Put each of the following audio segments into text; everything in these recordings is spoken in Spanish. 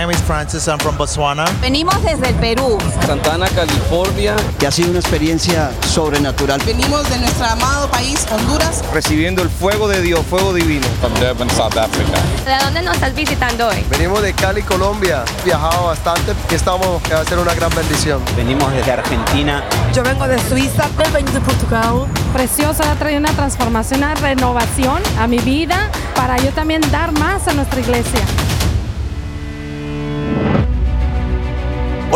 Name is Francis, I'm from Botswana. Venimos desde el Perú. Santana, California. Que ha sido una experiencia sobrenatural. Venimos de nuestro amado país, Honduras. Recibiendo el fuego de Dios, fuego divino. From Durban, South Africa. ¿De dónde nos estás visitando hoy? Venimos de Cali, Colombia. Viajado bastante y estamos que va a ser una gran bendición. Venimos desde Argentina. Yo vengo de Suiza. Yo vengo de Portugal. Precioso, ha traído una transformación, una renovación a mi vida para yo también dar más a nuestra iglesia.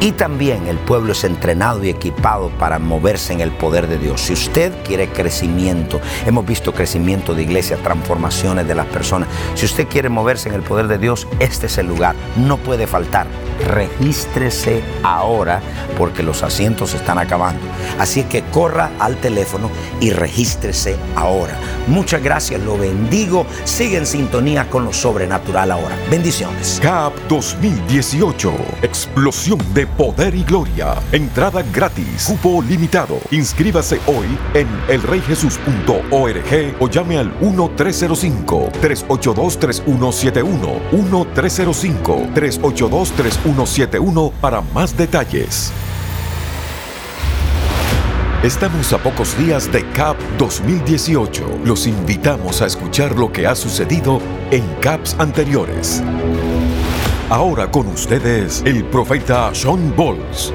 y también el pueblo es entrenado y equipado para moverse en el poder de Dios. Si usted quiere crecimiento, hemos visto crecimiento de iglesia, transformaciones de las personas. Si usted quiere moverse en el poder de Dios, este es el lugar. No puede faltar. Regístrese ahora porque los asientos están acabando. Así que corra al teléfono y regístrese ahora. Muchas gracias, lo bendigo. Sigue en sintonía con lo sobrenatural ahora. Bendiciones. CAP 2018. Explosión de poder y gloria. Entrada gratis. Cupo limitado. Inscríbase hoy en elreyjesus.org o llame al 1-305-382-3171. 1-305-382-3171 para más detalles. Estamos a pocos días de CAP 2018. Los invitamos a escuchar lo que ha sucedido en CAPs anteriores. Ahora con ustedes el profeta Sean Bowles.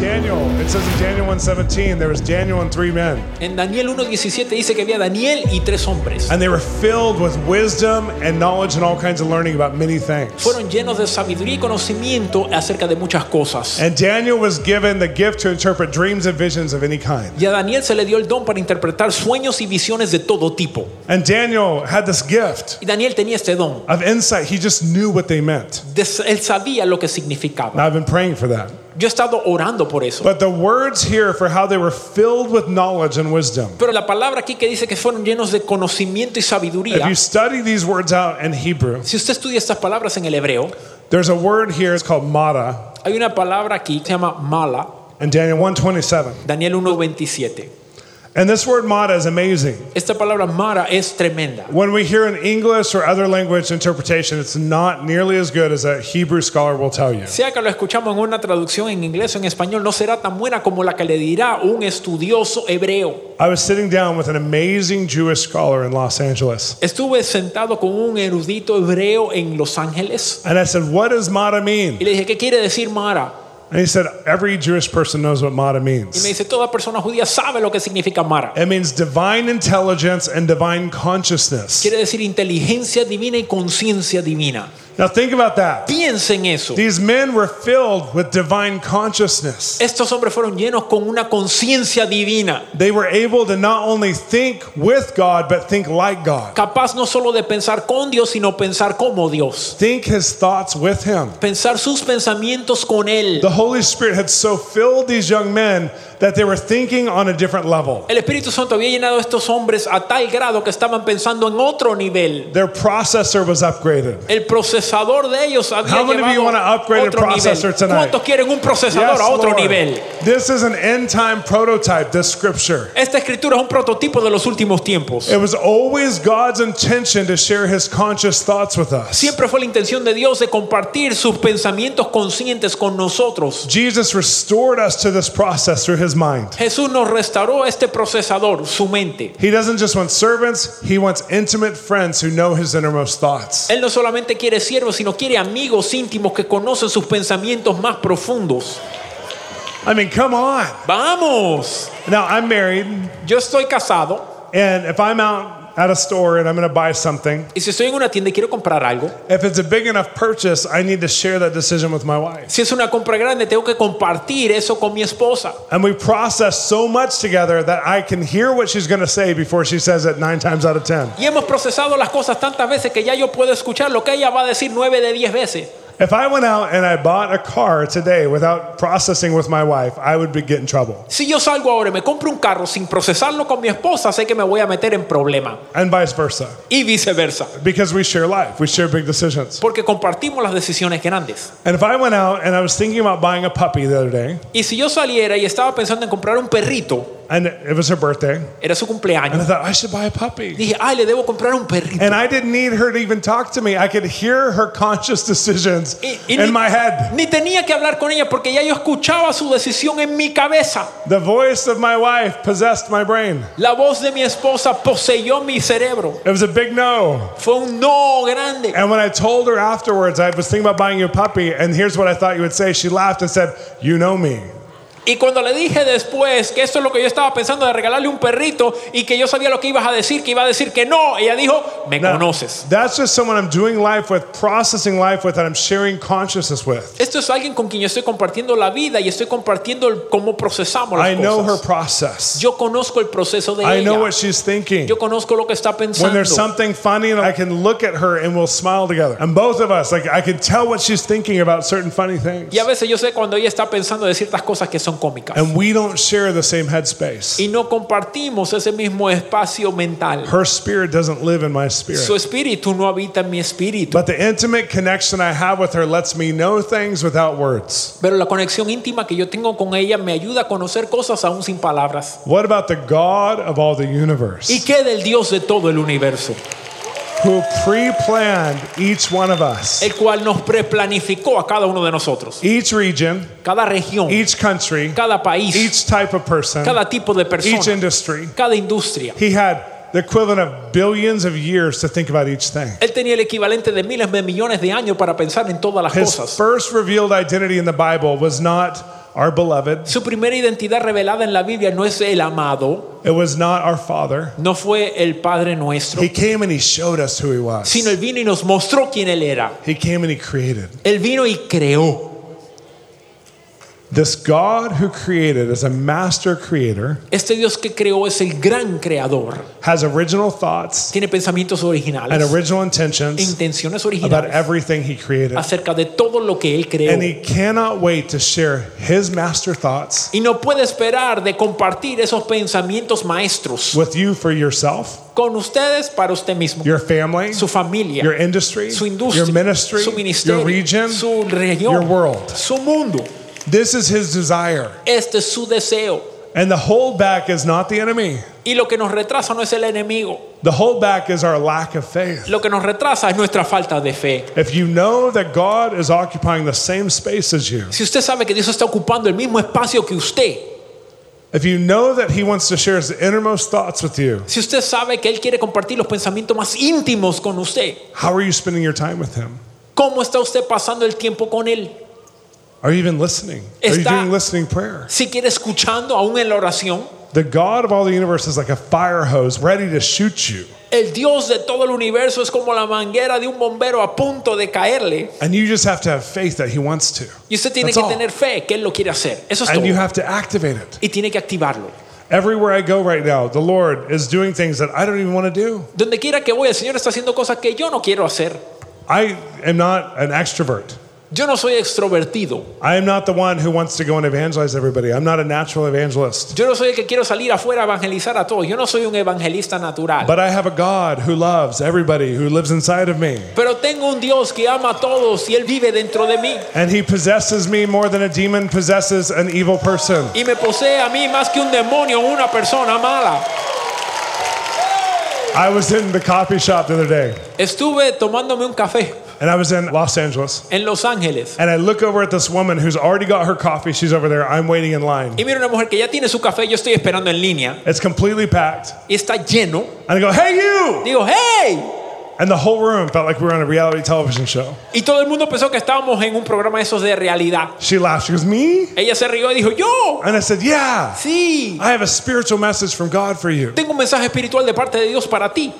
Daniel, it says in Daniel 1:17 there was Daniel and three men. En Daniel 1:17 dice que había Daniel y tres hombres. And they were filled with wisdom and knowledge and all kinds of learning about many things. Fueron llenos de sabiduría y conocimiento acerca de muchas cosas. And Daniel was given the gift to interpret dreams and visions of any kind. Y a Daniel se le dio el don para interpretar sueños y visiones de todo tipo. And Daniel had this gift. Y Daniel tenía este don. Of insight, he just knew what they meant. él sabía lo que significaba. Now I've been praying for that. Yo he estado orando por eso. But the words here for how they were filled with knowledge and wisdom. Pero la palabra aquí que dice que fueron llenos de conocimiento y sabiduría. If you study these words out in Hebrew. Si usted estudia estas palabras en el hebreo. There's a word here it's called mata. Hay una palabra aquí que se llama mala. In Daniel 1:27. Daniel 1:27. And this word mara is amazing. Esta palabra mara es tremenda. When we hear an English or other language interpretation, it's not nearly as good as a Hebrew scholar will tell you. Sea que lo escuchamos en una traducción en inglés o en español, no será tan buena como la que le dirá un estudioso hebreo. I was sitting down with an amazing Jewish scholar in Los Angeles. Estuve sentado con un erudito hebreo en Los Ángeles. And I said, "What does mata mean?" Y le dije, ¿qué quiere decir mara? And he said, every Jewish person knows what Mara means. Y me dice, toda persona judía sabe lo que significa Mara. It means divine intelligence and divine consciousness. Quiere decir inteligencia divina y conciencia divina. Now think about that. Piensen eso. These men were filled with divine consciousness. Estos hombres fueron llenos con una conciencia divina. They were able to not only think with God but think like God. Capaz no solo de pensar con Dios, sino pensar como Dios. Think his thoughts with him. Pensar sus pensamientos con él. The Holy Spirit had so filled these young men that they were thinking on a different level. El Espíritu Santo había llenado a estos hombres a tal grado que estaban pensando en otro nivel. Their processor was upgraded. El procesador de ellos había How many of you want to upgrade otro a processor nivel. tonight? ¿Cuántos quieren un procesador Yes, a otro Lord. nivel? This is an end time prototype, this scripture. Esta escritura es un prototipo de los últimos tiempos. It was always God's intention to share his conscious thoughts with us. Siempre fue la intención de Dios de compartir sus pensamientos conscientes con nosotros. Jesus restored us to this process through his mind. Jesús nos restauró este procesador, su mente. He doesn't just want servants, he wants intimate friends who know his innermost thoughts. Él no solamente quiere siervos, sino quiere amigos íntimos que conocen sus pensamientos más profundos. I mean, come on. Vamos. Now, I'm married, Yo estoy casado and if I'm out at a store and I'm going to buy something, y si estoy en una tienda y quiero comprar algo, if it's a big enough purchase, I need to share that decision with my wife. si es una compra grande, tengo que compartir eso con mi esposa. And we process so much together that I can hear what she's going to say before she says it nine times out of ten. Y hemos procesado las cosas tantas veces que ya yo puedo escuchar lo que ella va a decir nueve de diez veces. If I went out and I bought a car today without processing with my wife, I would be get in trouble. Si yo salgo ahora y me compro un carro sin procesarlo con mi esposa, sé que me voy a meter en problema. And vice versa. Y viceversa. Because we share life, we share big decisions. Porque compartimos las decisiones grandes. And if I went out and I was thinking about buying a puppy the other day, Y si yo saliera y estaba pensando en comprar un perrito, and it was her birthday, era su cumpleaños. and I thought I should buy a puppy. dije, ay, le debo comprar un perrito. And I didn't need her to even talk to me. I could hear her conscious decisions Y- y in ni, my head. ni tenía que hablar con ella porque ya yo escuchaba su decisión en mi cabeza. The voice of my wife possessed my brain. La voz de mi esposa poseyó mi cerebro. It was a big no. Fue un no grande. And when I told her afterwards, I was thinking about buying you a puppy, and here's what I thought you would say. She laughed and said, You know me. Y cuando le dije después que esto es lo que yo estaba pensando de regalarle un perrito y que yo sabía lo que ibas a decir, que iba a decir que no, ella dijo, me Now, conoces. That's just someone I'm doing life with, processing life with, that I'm sharing consciousness with. Esto es alguien con quien yo estoy compartiendo la vida y estoy compartiendo el- cómo procesamos las I know her cosas. process. Yo conozco el proceso de I know ella. what she's thinking. Yo conozco lo que está When pensando. there's something funny, I can look at her and we'll smile together. And both of us, like, I can tell what she's thinking about certain funny things. Y a veces yo sé cuando ella está pensando de ciertas cosas que son cómicas. And we don't share the same headspace. Y no compartimos ese mismo espacio mental. Her spirit doesn't live in my Su spirit. espíritu no habita en mi espíritu. But the intimate connection I have with her lets me know things without words. Pero la conexión íntima que yo tengo con ella me ayuda a conocer cosas aún sin palabras. What about the God of all the universe ¿Y qué del Dios de todo el universo? Who pre planned each one of us? El cual nos preplanificó a cada uno de nosotros. Each region, Cada región, each country, cada país, each type of person, cada tipo de persona, each industry. cada industria. He had the equivalent of billions of years to think about each thing. Él tenía el equivalente de miles de millones de años para pensar en todas las His cosas. first revealed identity in the Bible was not our beloved, Su primera identidad revelada en la Biblia no es el amado, it was not our father. no fue el Padre nuestro, He came and he showed us who he was. sino él vino y nos mostró quién él era. He came and he created. Él vino y creó. This God who created as a master creator Este Dios que creó es el gran creador. has original thoughts Tiene pensamientos originales. and original intentions intenciones originales about everything he created. acerca de todo lo que él creó. And he cannot wait to share his master thoughts Y no puede esperar de compartir esos pensamientos maestros with you for yourself, con ustedes para usted mismo, your family, su familia, your industry, su industria, your ministry, su ministerio, your region, su región, your world. su mundo. This is his desire. Este es su deseo. And the holdback is not the enemy. Y lo que nos retrasa no es el enemigo. The holdback is our lack of faith. Lo que nos retrasa es nuestra falta de fe. If you know that God is occupying the same space as you, Si usted sabe que Dios está ocupando el mismo espacio que usted, if you know that he wants to share his innermost thoughts with you, si usted sabe que Él quiere compartir los pensamientos más íntimos con usted, how are you spending your time with him? ¿cómo está usted pasando el tiempo con Él? Are you even listening? Are you doing listening prayer? Si quiere escuchando aún en la oración, The God of all the universe is like a fire hose ready to shoot you. el Dios de todo el universo es como la manguera de un bombero a punto de caerle. And you just have to have faith that he wants to. Y usted tiene That's que all. tener fe que Él lo quiere hacer. Eso es And you have to activate it. Y tiene que activarlo. Everywhere I go right now, the Lord is doing things that I don't even want to do. Donde quiera que voy, el Señor está haciendo cosas que yo no quiero hacer. I am not an extrovert. Yo no soy extrovertido. I am not the one who wants to go and evangelize everybody. I'm not a natural evangelist. Yo no soy el que quiero salir afuera a evangelizar a todos. Yo no soy un evangelista natural. But I have a God who loves everybody who lives inside of me. Pero tengo un Dios que ama a todos y Él vive dentro de mí. And he possesses me more than a demon possesses an evil person. Y me posee a mí más que un demonio o una persona mala. I was in the coffee shop the other day, Estuve tomándome un café and I was in Los Angeles. en Los Ángeles. And I look over at this woman who's already got her coffee. She's over there. I'm waiting in line. Y miro una mujer que ya tiene su café, yo estoy esperando en línea It's completely packed. y está lleno. And I go, hey, you! Digo, hey, And the whole room felt like we were on a reality television show. Y todo el mundo pensó que estábamos en un programa esos de realidad. She laughed. She goes, Me? Ella se rió y dijo, yo. And I said, Yeah. Sí. I have a spiritual message from God for you. Tengo un mensaje espiritual de parte de Dios para ti.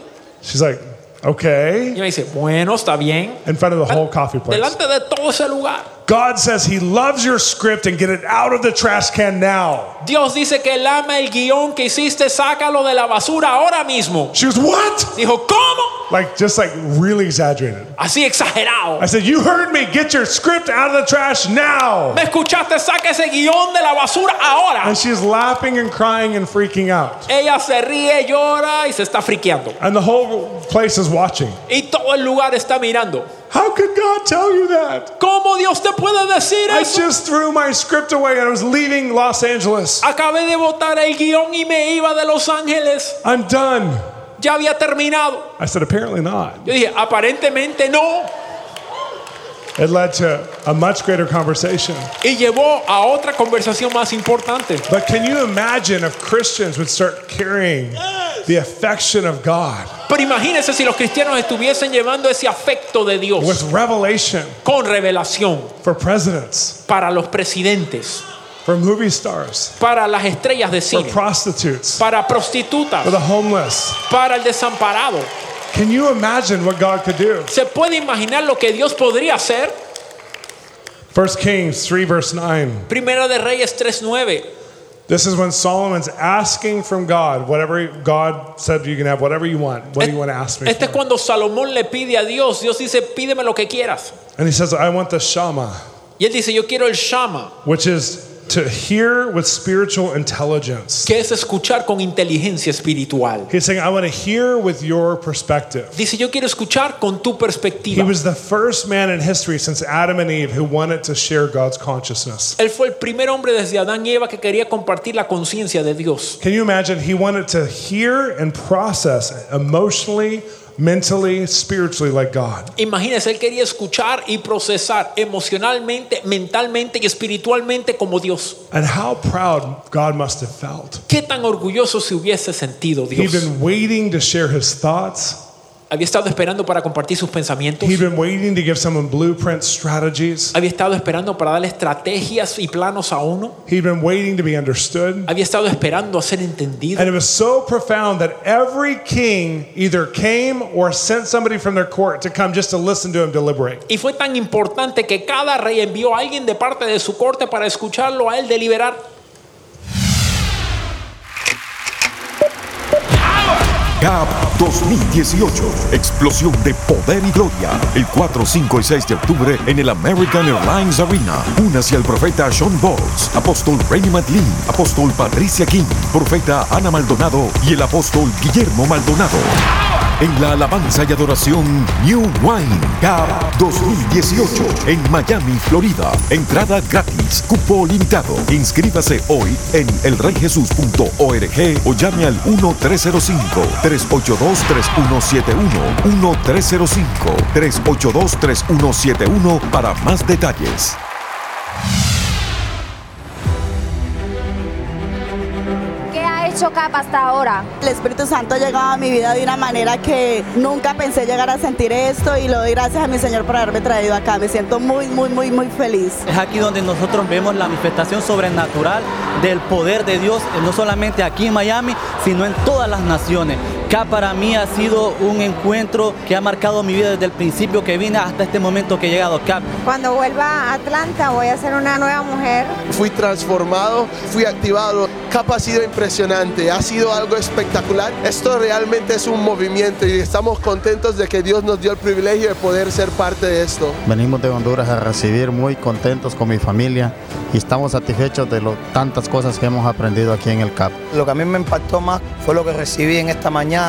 She's like, Y Okay. me dice, bueno, está bien. In front of the whole coffee place. Delante de todo ese lugar. God says He loves your script and get it out of the trash can now. Dios dice que él ama el guión que hiciste, sácalo de la basura ahora mismo. She goes, What? Dijo, ¿cómo? Like, just like really exaggerated. Así exagerado. I said, You heard me. Get your script out of the trash now. ¿Me escuchaste? Saca ese guión de la basura ahora. And she's laughing and crying and freaking out. Ella se ríe, llora y se está friqueando. And the whole place is watching. Y todo el lugar está mirando. How could God tell you that? ¿Cómo Dios te puede decir I eso? just threw my script away and I was leaving Los Angeles. Acabé de botar el guión y me iba de Los Ángeles. I'm done. Ya había terminado. I said, Apparently not. Yo dije, aparentemente no. It led to a much greater conversation. Y llevó a otra conversación más importante. But can you imagine if Christians would start carrying the affection of God Pero imagínense si los cristianos estuviesen llevando ese afecto de Dios with revelation con revelación for presidents, para los presidentes, for movie stars, para las estrellas de for cine, prostitutes, para prostitutas, for the homeless? para el desamparado. Can you imagine what God could do? ¿Se puede imaginar lo que Dios podría hacer? 1 Kings 3, verse 9. Primero de Reyes 3:9. This is when Solomon's asking from God, whatever God said you can have, whatever you want. What do you want to ask me? Este es cuando Salomón le pide a Dios, Dios dice, pídeme lo que quieras. And he says, I want the Shama, Y él dice, yo quiero el Shama, which is to hear with spiritual intelligence. que es escuchar con inteligencia espiritual. He's saying, I want to hear with your perspective. Dice, yo quiero escuchar con tu He perspectiva. was the first man in history since Adam and Eve who wanted to share God's consciousness. Él fue el primer hombre desde Adán y Eva que quería compartir la conciencia de Dios. Can you imagine? He wanted to hear and process emotionally, mentally, spiritually like God. Imagínese, él quería escuchar y procesar emocionalmente, mentalmente y espiritualmente como Dios. And how proud God must have felt. Qué tan orgulloso se hubiese sentido He'd Dios. been waiting to share his thoughts. Había estado esperando para compartir sus pensamientos. He'd been waiting to give someone blueprint strategies. Había estado esperando para darle estrategias y planos a uno. He'd been waiting to be understood. Había estado esperando a ser entendido. And it was so profound that every king either came or sent somebody from their court to come just to listen to him deliberate. Y fue tan importante que cada rey envió a alguien de parte de su corte para escucharlo a él deliberar. GAP 2018. Explosión de poder y gloria. El 4, 5 y 6 de octubre en el American Airlines Arena. Únase al profeta Sean Bowles, apóstol Rainy McLean, apóstol Patricia King, profeta Ana Maldonado y el apóstol Guillermo Maldonado. En la alabanza y adoración New Wine GAP 2018 en Miami, Florida. Entrada gratis, cupo limitado. Inscríbase hoy en elreyjesus.org o llame al 1-305-382-3171. 1-305-382-3171 para más detalles. ¿Qué ha hecho CAP hasta ahora? El Espíritu Santo ha llegado a mi vida de una manera que nunca pensé llegar a sentir esto y le doy gracias a mi Señor por haberme traído acá. Me siento muy, muy, muy, muy feliz. Es aquí donde nosotros vemos la manifestación sobrenatural del poder de Dios, eh, no solamente aquí en Miami, sino en todas las naciones. Acá para mí ha sido un encuentro que ha marcado mi vida desde el principio que vine hasta este momento que he llegado acá. Cuando vuelva a Atlanta voy a ser una nueva mujer. Fui transformado, fui activado. Cap ha sido impresionante, ha sido algo espectacular. Esto realmente es un movimiento y estamos contentos de que Dios nos dio el privilegio de poder ser parte de esto. Venimos de Honduras a recibir muy contentos con mi familia y estamos satisfechos de lo, tantas cosas que hemos aprendido aquí en el CAP. Lo que a mí me impactó más fue lo que recibí en esta mañana,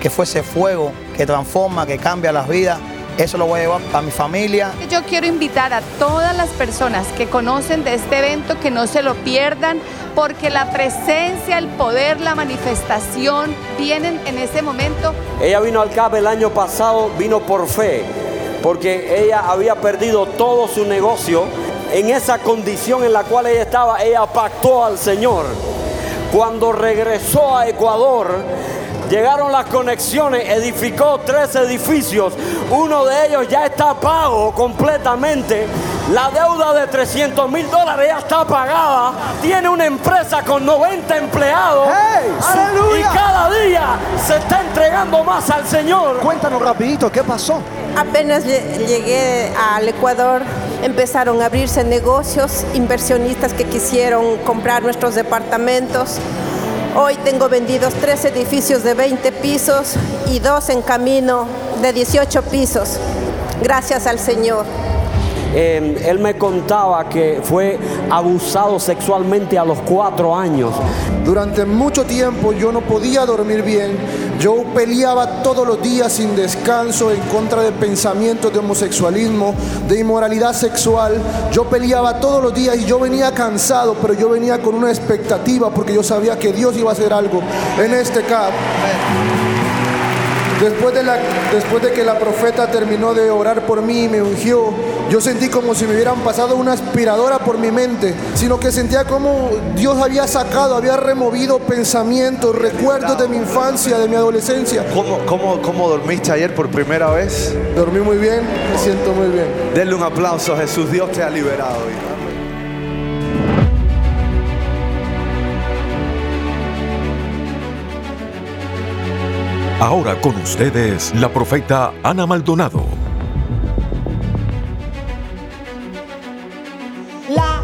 que fue ese fuego que transforma, que cambia las vidas. Eso lo voy a llevar para mi familia. Yo quiero invitar a todas las personas que conocen de este evento que no se lo pierdan, porque la presencia, el poder, la manifestación vienen en ese momento. Ella vino al CAP el año pasado, vino por fe, porque ella había perdido todo su negocio. En esa condición en la cual ella estaba, ella pactó al Señor. Cuando regresó a Ecuador, Llegaron las conexiones, edificó tres edificios. Uno de ellos ya está pago completamente. La deuda de 300 mil dólares ya está pagada. Tiene una empresa con 90 empleados. Su- y cada día se está entregando más al Señor. Cuéntanos rapidito, ¿qué pasó? Apenas lle- llegué al Ecuador, empezaron a abrirse negocios, inversionistas que quisieron comprar nuestros departamentos. Hoy tengo vendidos tres edificios de 20 pisos y dos en camino de 18 pisos. Gracias al Señor. Eh, él me contaba que fue abusado sexualmente a los cuatro años. Durante mucho tiempo yo no podía dormir bien. Yo peleaba todos los días sin descanso en contra de pensamientos de homosexualismo, de inmoralidad sexual. Yo peleaba todos los días y yo venía cansado, pero yo venía con una expectativa porque yo sabía que Dios iba a hacer algo en este CAP. Después de, la, después de que la profeta terminó de orar por mí y me ungió, yo sentí como si me hubieran pasado una aspiradora por mi mente, sino que sentía como Dios había sacado, había removido pensamientos, recuerdos de mi infancia, de mi adolescencia. ¿Cómo, cómo, cómo dormiste ayer por primera vez? Dormí muy bien, me siento muy bien. Denle un aplauso a Jesús, Dios te ha liberado. hijo. Ahora con ustedes, la profeta Ana Maldonado. La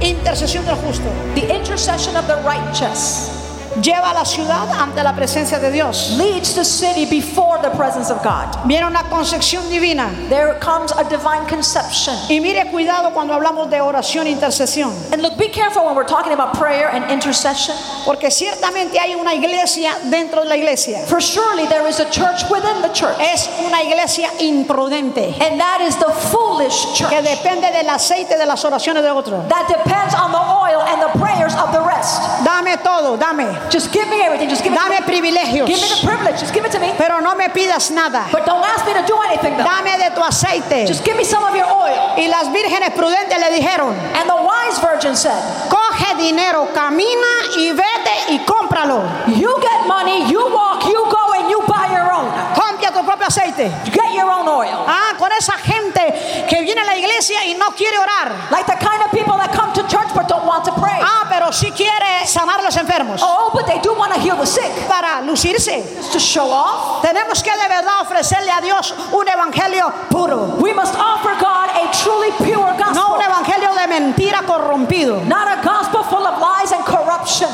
intercesión del justo. The intercession of the righteous. Lleva a la ciudad ante la presencia de Dios. leads the city before the presence of God. Viene una concepción divina. There comes a divine conception. Y mire cuidado cuando hablamos de oración e intercesión. And look, be careful when we're talking about prayer and intercession. Porque ciertamente hay una iglesia dentro de la iglesia. For surely there is a church within the church. Es una iglesia imprudente. And that is the foolish church. Que depende del aceite de las oraciones de otros. That depends on the oil and the of the rest. Dame todo, dame. Just give me everything. Just give it Dame to me. privilegios. Give me the privilege. Just give it to me. Pero no me pidas nada. But don't ask me to do anything though. Dame de tu aceite. Just give me some of your oil. Y las vírgenes prudentes le dijeron, And the wise virgin said, coge dinero, camina y vete y cómpralo. You get money, you walk, you go, and you buy your own. Compra tu propio aceite. Get your own oil. Ah, con esa gente que viene a la iglesia y no quiere orar. Like the kind of people that come to but don't want to pray. Ah, pero sí quiere sanar a los enfermos. Oh, but they do want to heal the sick. Para lucirse. To show off. Tenemos que de verdad ofrecerle a Dios un evangelio puro. We must offer God a truly pure gospel. No un evangelio de mentira corrompido. Not a gospel full of lies and corruption.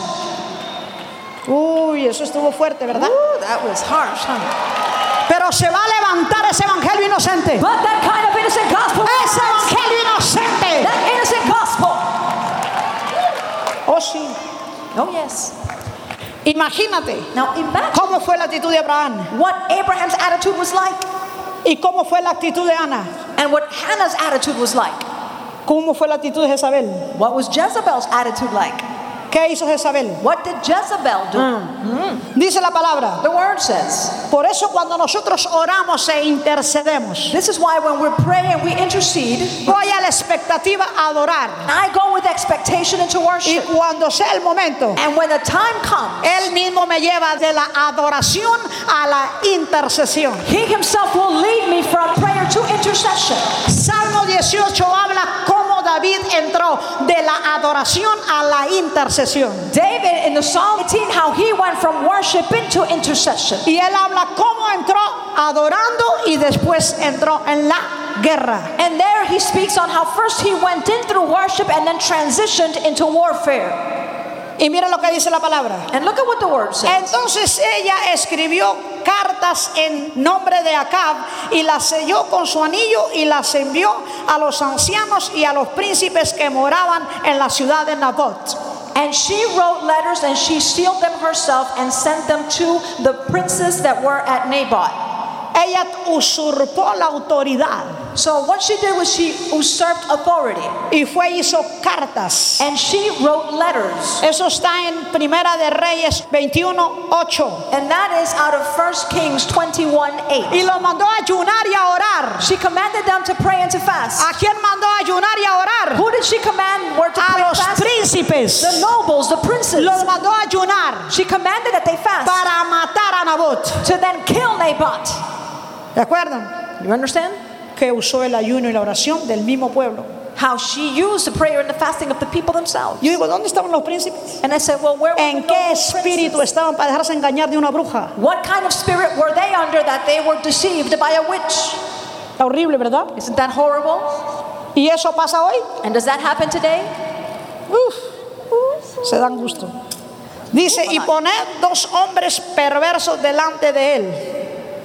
Uy, eso estuvo fuerte, ¿verdad? Ooh, that was harsh, honey. Pero se va a levantar ese evangelio inocente. But that kind of innocent gospel. Ese evangelio inocente. That innocent gospel. Oh, sí. Oh, yes. Imagínate Now imagine cómo fue la actitud de Abraham what Abraham's attitude was like y cómo fue la actitud de Ana. and what Hannah's attitude was like. ¿Cómo fue la actitud de Jezabel? What was Jezebel's attitude like? ¿Qué hizo Jezabel? What did Jezebel do? Dice la palabra. The word says. Por eso cuando nosotros oramos e intercedemos, This is why when we pray and we intercede, voy a la expectativa a adorar. I go with expectation into Y worship. cuando sea el momento, And when the time comes, Él mismo me lleva de la adoración a la intercesión. He Himself will lead me from prayer to intercession. Salmo 18 habla David entró de la adoración a la intercesión. David in the Psalm 18, how he went from worship into intercession. Y él habla cómo entró adorando y después entró en la guerra. And there he speaks on how first he went in through worship and then transitioned into warfare. Y mira lo que dice la palabra. And look at what the word says. Entonces ella escribió cartas en nombre de Acab y las selló con su anillo y las envió a los ancianos y a los príncipes que moraban en la ciudad de Nabot. And she wrote letters and she sealed them herself and sent them to the princes that were at Naboth. Ella usurpó la autoridad So what she did was she usurped authority. y fue hizo cartas. And she wrote letters. Eso está en Primera de Reyes 21, 8. And that is out of 1 Kings 21 8. Y los mandó a ayunar y a orar. She commanded them to pray and to fast. ¿A quién mandó a ayunar y a orar? Who did she command were to A pray los fast? príncipes. The nobles, the princes. Los mandó a ayunar She commanded that they fast para matar a Nabot. to then kill Naboth. ¿De acuerdo? You understand? Que usó el ayuno y la oración del mismo pueblo. How she used the prayer and the fasting of the people themselves. Yo digo, ¿dónde estaban los príncipes? And I said, well, where were ¿En qué espíritu princes? estaban para dejarse engañar de una bruja? What kind of spirit were they under that they were deceived by a witch? Está horrible, ¿verdad? Isn't that horrible? ¿Y eso pasa hoy? And does that happen today? Uf, se dan gusto. Dice, y poned dos hombres perversos delante de él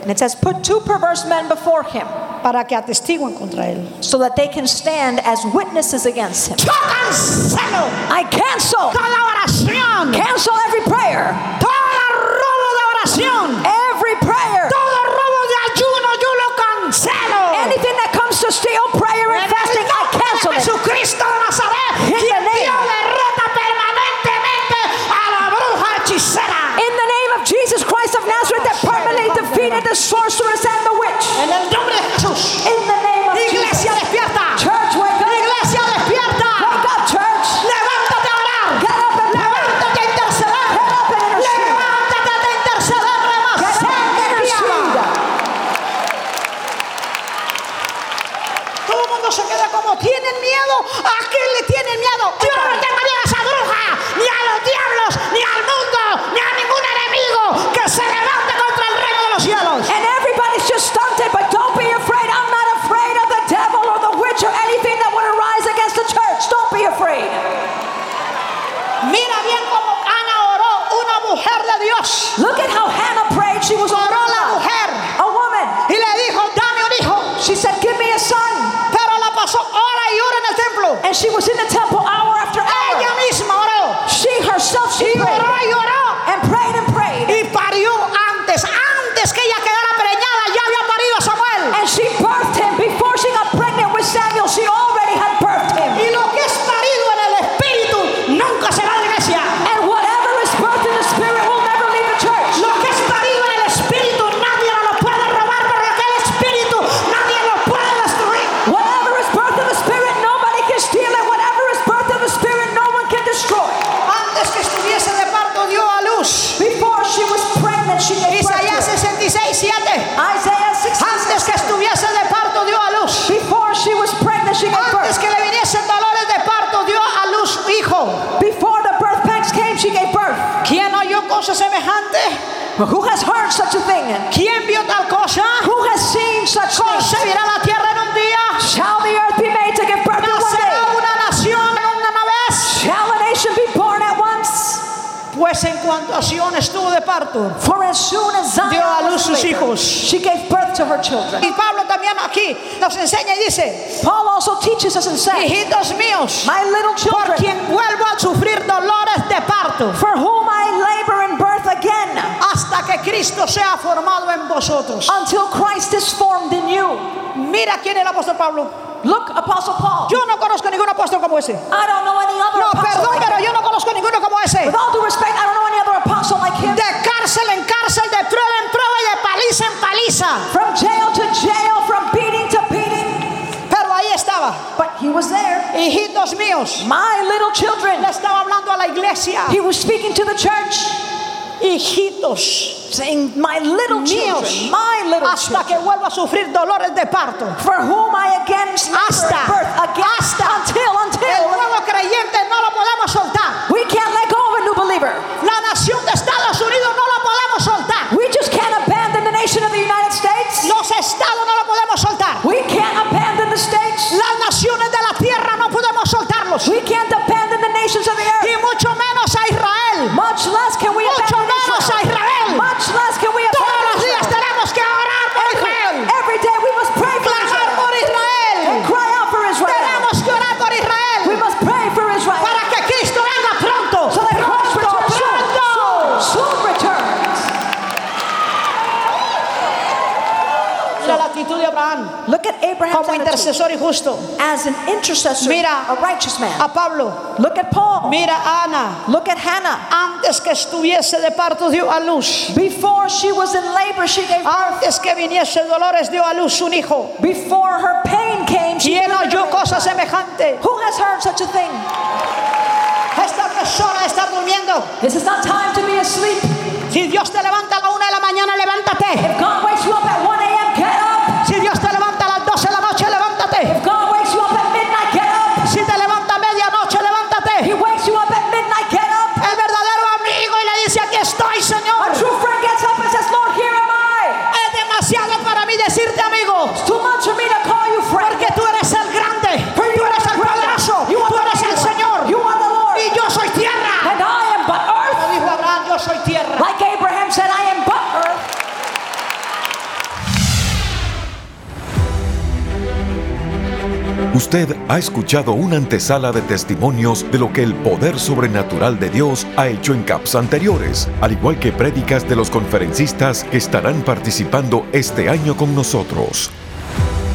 And it says, put two perverse men before him para que atestiguen contra él. so that they can stand as witnesses against him. Yo cancelo I cancel, cada oración, cancel every prayer, todo robo de oración, every prayer, todo robo de ayuno, yo lo cancelo. anything that comes to steal sorceress and the witch. En el nombre de Jesús. In the name of Iglesia Jesus. despierta. Church, wake up. Iglesia despierta. Wake up, church. Levántate a orar. Get up and. Levántate a interceder. Get up and intercede. Levántate a interceder. Get up and intercede. Todo el mundo se queda como tienen miedo. ¿A quién le tienen miedo? Dios no she was in the temple hour. Who has heard such a thing? ¿Quién vio tal cosa? Who has seen such? ¿Concebirá la tierra en un día? Shall the earth be made to give birth in one ¿Nacerá day? una nación en una vez? Shall a nation be born at once? Pues en cuanto a Sion estuvo de parto, For as soon as Zion dio a luz sus hijos. she gave birth to her children. Y Pablo también aquí nos enseña y dice, Paul also teaches us and says, hijitos míos, My little por children, quien vuelvo a sufrir dolores de parto, for whom hasta que Cristo sea formado en vosotros. until Christ is formed in you. Mira quién es el apóstol Pablo. Look, Apostle Paul. Yo no conozco ningún apóstol como ese. I don't know any other No, perdón, like pero yo no conozco ninguno como ese. With all due respect, I don't know any other apostle like him. De cárcel en cárcel, de prueba en prueba y de paliza en paliza. From jail to jail, from beating to beating. Pero ahí estaba. But he was there. Hijitos míos. My little children. Le estaba hablando a la iglesia. He was speaking to the church. Hijitos saying, My little míos. children, my little Hasta que vuelva a sufrir dolores de parto. for whom I again Hasta. birth again, Hasta. until, El until nuevo creyente justo. As an intercessor, Mira a righteous man. a Pablo. Look at Paul. Mira a Ana. Look at Hannah. Antes que estuviese de parto dio a luz. Before she was in labor, she gave birth. Antes que viniese dolores dio a luz un hijo. Before her pain came, she ¿Quién delivered oyó a cosa semejante? Who has heard such a thing? Esta persona está durmiendo. This is not time to be asleep. Si Dios te levanta ha escuchado una antesala de testimonios de lo que el poder sobrenatural de Dios ha hecho en CAPS anteriores, al igual que prédicas de los conferencistas que estarán participando este año con nosotros.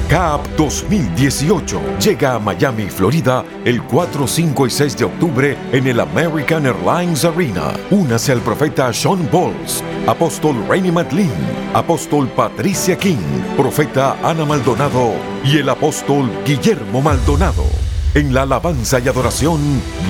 CAP 2018 llega a Miami, Florida, el 4, 5 y 6 de octubre en el American Airlines Arena. Únase al profeta Sean Bowles, apóstol Rainy McLean, apóstol Patricia King, profeta Ana Maldonado y el apóstol Guillermo Maldonado. En la alabanza y adoración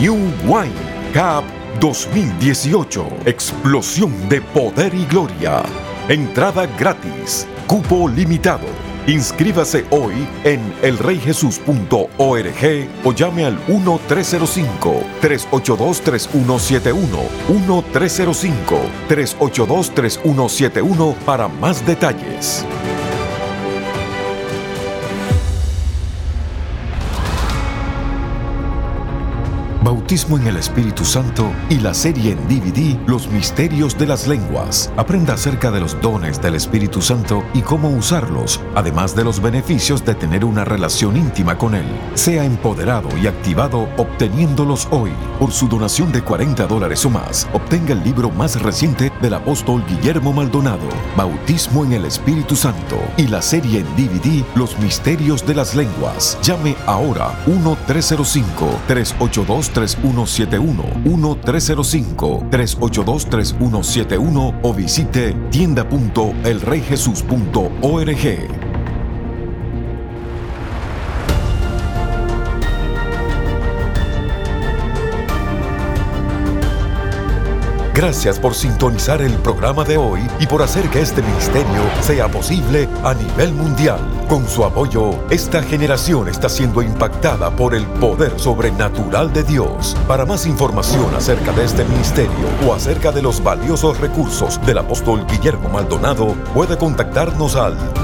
New Wine, CAP 2018, explosión de poder y gloria. Entrada gratis, cupo limitado. Inscríbase hoy en elreyjesus.org o llame al 1-305-382-3171. 1-305-382-3171 para más detalles. Bautismo en el Espíritu Santo y la serie en DVD Los Misterios de las Lenguas. Aprenda acerca de los dones del Espíritu Santo y cómo usarlos, además de los beneficios de tener una relación íntima con Él. Sea empoderado y activado obteniéndolos hoy. Por su donación de 40 dólares o más, obtenga el libro más reciente del apóstol Guillermo Maldonado, Bautismo en el Espíritu Santo y la serie en DVD Los Misterios de las Lenguas. Llame ahora 1-305-382-3171, 1-305-382-3171 o visite tienda.elreyjesus.org. Gracias por sintonizar el programa de hoy y por hacer que este ministerio sea posible a nivel mundial. Con su apoyo, esta generación está siendo impactada por el poder sobrenatural de Dios. Para más información acerca de este ministerio o acerca de los valiosos recursos del apóstol Guillermo Maldonado, puede contactarnos al